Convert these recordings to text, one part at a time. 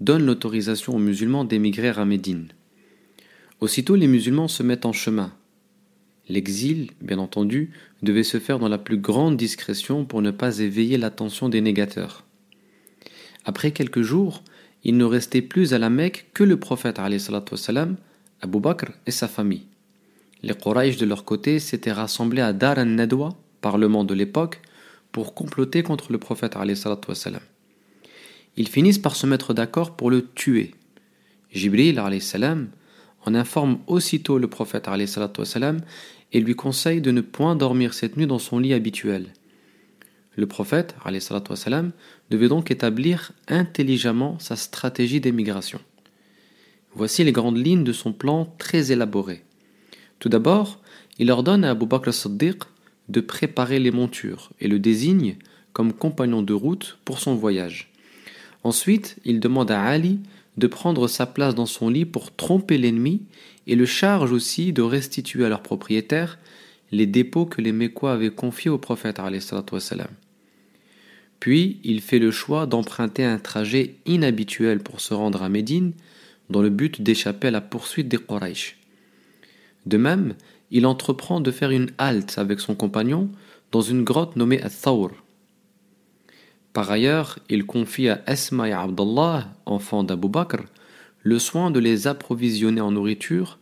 donne l'autorisation aux musulmans d'émigrer à Médine. Aussitôt les musulmans se mettent en chemin. L'exil, bien entendu, devait se faire dans la plus grande discrétion pour ne pas éveiller l'attention des négateurs. Après quelques jours, il ne restait plus à la Mecque que le prophète wassalam, Abu Bakr et sa famille. Les Quraysh de leur côté s'étaient rassemblés à Dar al-Nadwa, parlement de l'époque, pour comploter contre le prophète. Ils finissent par se mettre d'accord pour le tuer. Jibril salam en informe aussitôt le prophète salam et lui conseille de ne point dormir cette nuit dans son lit habituel. Le prophète salam devait donc établir intelligemment sa stratégie d'émigration. Voici les grandes lignes de son plan très élaboré. Tout d'abord, il ordonne à Abu Bakr siddiq de préparer les montures et le désigne comme compagnon de route pour son voyage. Ensuite, il demande à Ali de prendre sa place dans son lit pour tromper l'ennemi et le charge aussi de restituer à leur propriétaire les dépôts que les Mécois avaient confiés au prophète. Puis, il fait le choix d'emprunter un trajet inhabituel pour se rendre à Médine dans le but d'échapper à la poursuite des Quraysh. De même, il entreprend de faire une halte avec son compagnon dans une grotte nommée Al-Thawr. Par ailleurs, il confie à Esma Abdallah, enfants d'Abu Bakr, le soin de les approvisionner en nourriture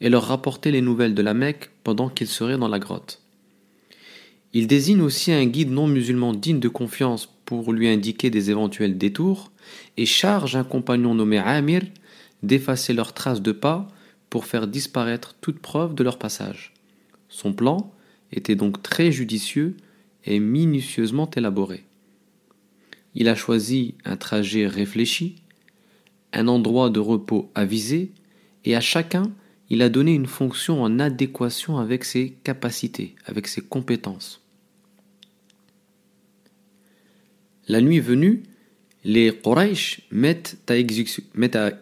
et leur rapporter les nouvelles de la Mecque pendant qu'ils seraient dans la grotte. Il désigne aussi un guide non musulman digne de confiance pour lui indiquer des éventuels détours et charge un compagnon nommé Amir d'effacer leurs traces de pas pour faire disparaître toute preuve de leur passage. Son plan était donc très judicieux et minutieusement élaboré. Il a choisi un trajet réfléchi, un endroit de repos avisé, et à chacun, il a donné une fonction en adéquation avec ses capacités, avec ses compétences. La nuit venue, les Quraysh mettent à,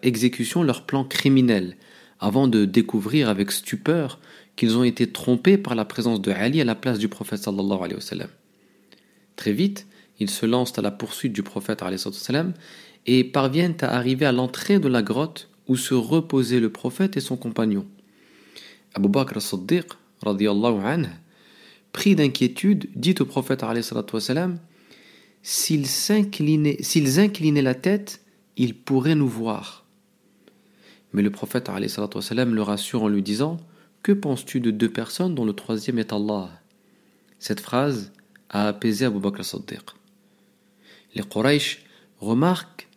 exécution leur plan criminel, avant de découvrir avec stupeur qu'ils ont été trompés par la présence de Ali à la place du prophète Très vite, ils se lancent à la poursuite du prophète et parviennent à arriver à l'entrée de la grotte où se reposaient le prophète et son compagnon. Abu Bakr as-Siddiq, pris d'inquiétude, dit au prophète S'ils inclinaient la tête, ils pourraient nous voir. Mais le prophète le rassure en lui disant Que penses-tu de deux personnes dont le troisième est Allah? Cette phrase a apaisé Abu Bakr as-Siddiq les Quraysh remarquent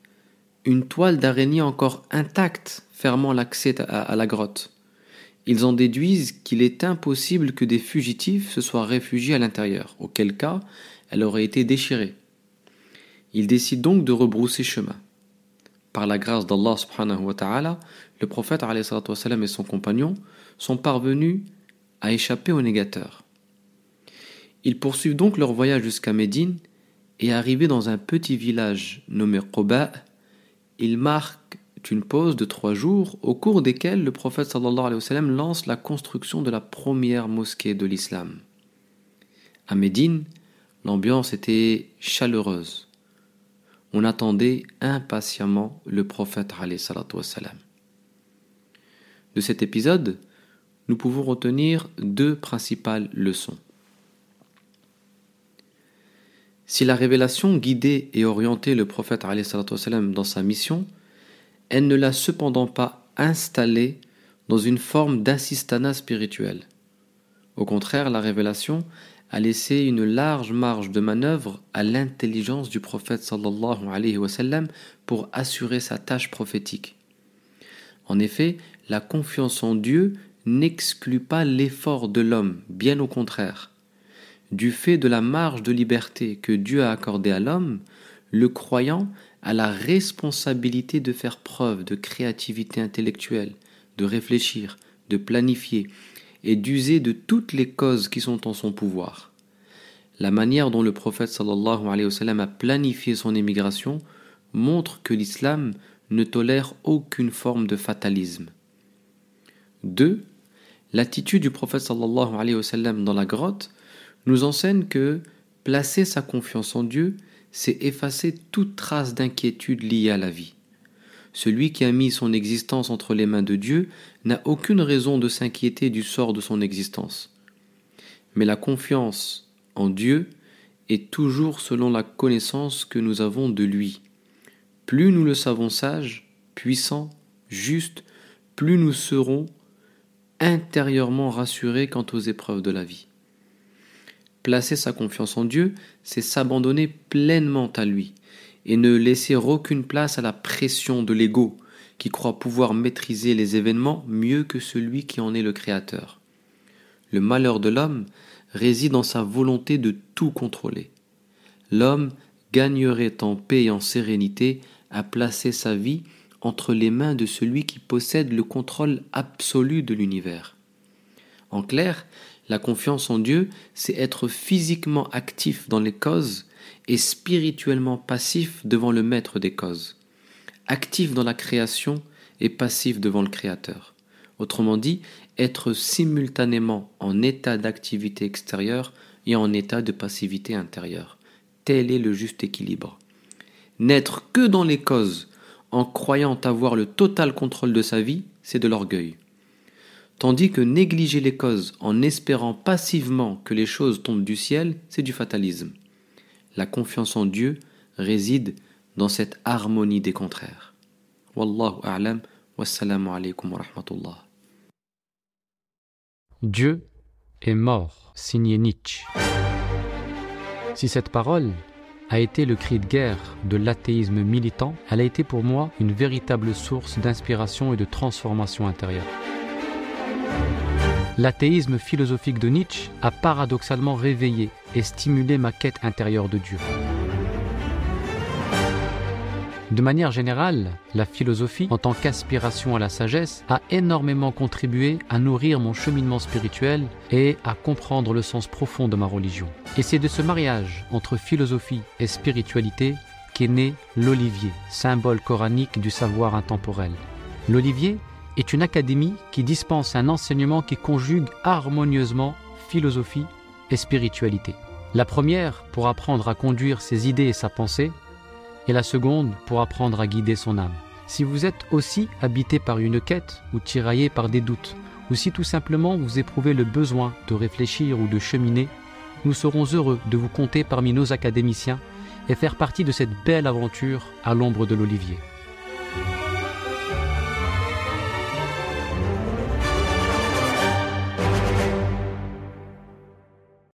une toile d'araignée encore intacte fermant l'accès à la grotte. Ils en déduisent qu'il est impossible que des fugitifs se soient réfugiés à l'intérieur, auquel cas elle aurait été déchirée. Ils décident donc de rebrousser chemin. Par la grâce d'Allah subhanahu wa ta'ala, le prophète et son compagnon sont parvenus à échapper aux négateurs. Ils poursuivent donc leur voyage jusqu'à Médine et arrivé dans un petit village nommé Quba, il marque une pause de trois jours au cours desquels le prophète sallallahu alayhi wa sallam lance la construction de la première mosquée de l'islam. À Médine, l'ambiance était chaleureuse. On attendait impatiemment le prophète De cet épisode, nous pouvons retenir deux principales leçons. Si la révélation guidait et orientait le prophète dans sa mission, elle ne l'a cependant pas installé dans une forme d'assistanat spirituel. Au contraire, la révélation a laissé une large marge de manœuvre à l'intelligence du prophète pour assurer sa tâche prophétique. En effet, la confiance en Dieu n'exclut pas l'effort de l'homme, bien au contraire. Du fait de la marge de liberté que Dieu a accordée à l'homme, le croyant a la responsabilité de faire preuve de créativité intellectuelle, de réfléchir, de planifier et d'user de toutes les causes qui sont en son pouvoir. La manière dont le prophète a planifié son émigration montre que l'islam ne tolère aucune forme de fatalisme. 2. L'attitude du prophète dans la grotte nous enseigne que placer sa confiance en Dieu, c'est effacer toute trace d'inquiétude liée à la vie. Celui qui a mis son existence entre les mains de Dieu n'a aucune raison de s'inquiéter du sort de son existence. Mais la confiance en Dieu est toujours selon la connaissance que nous avons de lui. Plus nous le savons sage, puissant, juste, plus nous serons intérieurement rassurés quant aux épreuves de la vie. Placer sa confiance en Dieu, c'est s'abandonner pleinement à lui et ne laisser aucune place à la pression de l'ego qui croit pouvoir maîtriser les événements mieux que celui qui en est le créateur. Le malheur de l'homme réside dans sa volonté de tout contrôler. L'homme gagnerait en paix et en sérénité à placer sa vie entre les mains de celui qui possède le contrôle absolu de l'univers. En clair, la confiance en Dieu, c'est être physiquement actif dans les causes et spirituellement passif devant le maître des causes. Actif dans la création et passif devant le Créateur. Autrement dit, être simultanément en état d'activité extérieure et en état de passivité intérieure. Tel est le juste équilibre. N'être que dans les causes en croyant avoir le total contrôle de sa vie, c'est de l'orgueil tandis que négliger les causes en espérant passivement que les choses tombent du ciel, c'est du fatalisme. La confiance en Dieu réside dans cette harmonie des contraires. Wallahu a'lam, wassalamu alaykum wa rahmatullah. Dieu est mort, signé Nietzsche. Si cette parole a été le cri de guerre de l'athéisme militant, elle a été pour moi une véritable source d'inspiration et de transformation intérieure. L'athéisme philosophique de Nietzsche a paradoxalement réveillé et stimulé ma quête intérieure de Dieu. De manière générale, la philosophie, en tant qu'aspiration à la sagesse, a énormément contribué à nourrir mon cheminement spirituel et à comprendre le sens profond de ma religion. Et c'est de ce mariage entre philosophie et spiritualité qu'est né l'olivier, symbole coranique du savoir intemporel. L'olivier est une académie qui dispense un enseignement qui conjugue harmonieusement philosophie et spiritualité. La première pour apprendre à conduire ses idées et sa pensée, et la seconde pour apprendre à guider son âme. Si vous êtes aussi habité par une quête ou tiraillé par des doutes, ou si tout simplement vous éprouvez le besoin de réfléchir ou de cheminer, nous serons heureux de vous compter parmi nos académiciens et faire partie de cette belle aventure à l'ombre de l'olivier.